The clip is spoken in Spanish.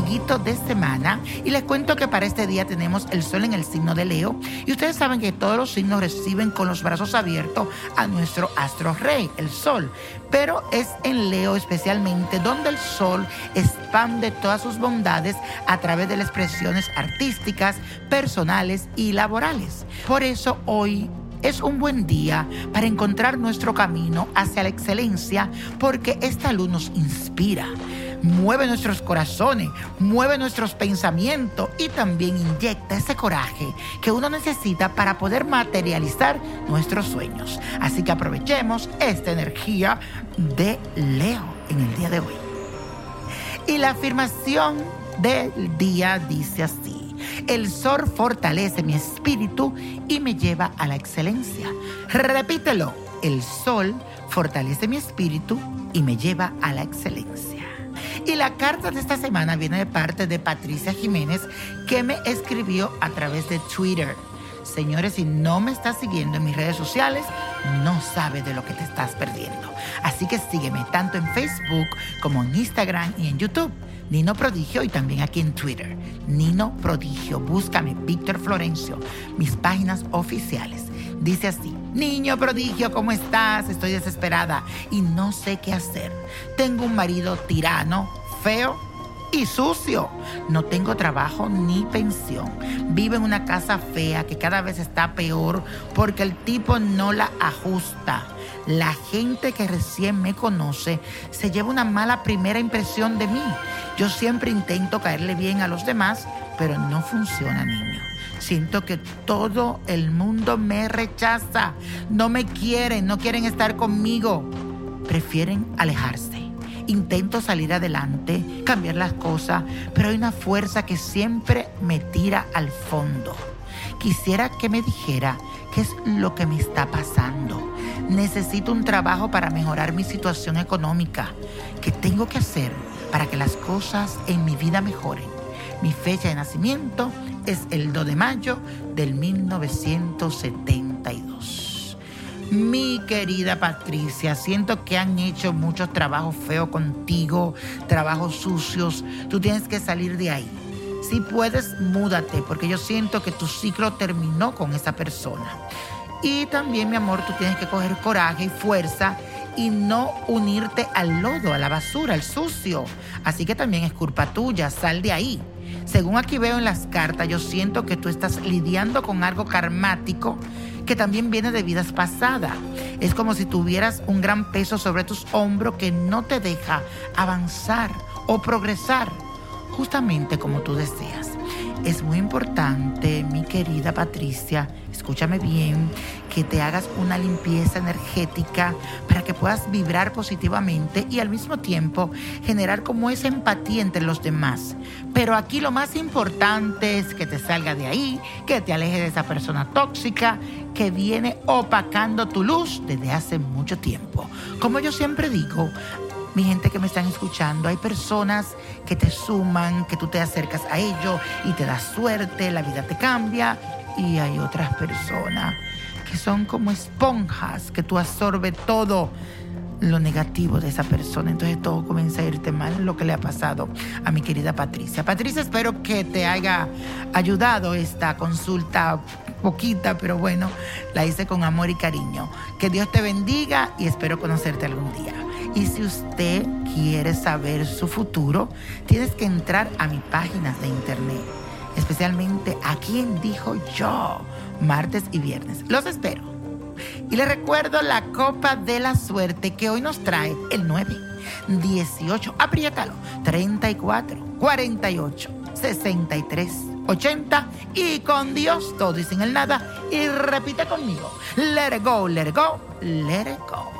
De semana. Y les cuento que para este día tenemos el sol en el signo de Leo. Y ustedes saben que todos los signos reciben con los brazos abiertos a nuestro astro rey, el sol. Pero es en Leo especialmente donde el sol expande todas sus bondades a través de las expresiones artísticas, personales y laborales. Por eso hoy es un buen día para encontrar nuestro camino hacia la excelencia porque esta luz nos inspira, mueve nuestros corazones, mueve nuestros pensamientos y también inyecta ese coraje que uno necesita para poder materializar nuestros sueños. Así que aprovechemos esta energía de Leo en el día de hoy. Y la afirmación del día dice así. El sol fortalece mi espíritu y me lleva a la excelencia. Repítelo. El sol fortalece mi espíritu y me lleva a la excelencia. Y la carta de esta semana viene de parte de Patricia Jiménez que me escribió a través de Twitter. Señores, si no me estás siguiendo en mis redes sociales, no sabes de lo que te estás perdiendo. Así que sígueme tanto en Facebook como en Instagram y en YouTube. Nino Prodigio y también aquí en Twitter. Nino Prodigio, búscame Víctor Florencio, mis páginas oficiales. Dice así, niño prodigio, ¿cómo estás? Estoy desesperada y no sé qué hacer. Tengo un marido tirano, feo y sucio. No tengo trabajo ni pensión. Vivo en una casa fea que cada vez está peor porque el tipo no la ajusta. La gente que recién me conoce se lleva una mala primera impresión de mí. Yo siempre intento caerle bien a los demás, pero no funciona, niño. Siento que todo el mundo me rechaza. No me quieren, no quieren estar conmigo. Prefieren alejarse. Intento salir adelante, cambiar las cosas, pero hay una fuerza que siempre me tira al fondo. Quisiera que me dijera qué es lo que me está pasando. Necesito un trabajo para mejorar mi situación económica. ¿Qué tengo que hacer para que las cosas en mi vida mejoren? Mi fecha de nacimiento es el 2 de mayo del 1972. Mi querida Patricia, siento que han hecho muchos trabajos feos contigo, trabajos sucios. Tú tienes que salir de ahí. Si puedes, múdate, porque yo siento que tu ciclo terminó con esa persona. Y también, mi amor, tú tienes que coger coraje y fuerza y no unirte al lodo, a la basura, al sucio. Así que también es culpa tuya, sal de ahí. Según aquí veo en las cartas, yo siento que tú estás lidiando con algo karmático que también viene de vidas pasadas. Es como si tuvieras un gran peso sobre tus hombros que no te deja avanzar o progresar justamente como tú deseas. Es muy importante, mi querida Patricia, escúchame bien, que te hagas una limpieza energética para que puedas vibrar positivamente y al mismo tiempo generar como esa empatía entre los demás. Pero aquí lo más importante es que te salga de ahí, que te alejes de esa persona tóxica que viene opacando tu luz desde hace mucho tiempo. Como yo siempre digo, mi gente que me están escuchando, hay personas que te suman, que tú te acercas a ellos y te das suerte, la vida te cambia. Y hay otras personas que son como esponjas, que tú absorbes todo lo negativo de esa persona. Entonces todo comienza a irte mal, lo que le ha pasado a mi querida Patricia. Patricia, espero que te haya ayudado esta consulta poquita, pero bueno, la hice con amor y cariño. Que Dios te bendiga y espero conocerte algún día. Y si usted quiere saber su futuro, tienes que entrar a mi página de internet, especialmente a quien dijo yo, martes y viernes. Los espero. Y les recuerdo la copa de la suerte que hoy nos trae el 9, 18, apriétalo, 34, 48, 63. 80 y con Dios todo y sin el nada. Y repite conmigo, let it go, let it go, let it go.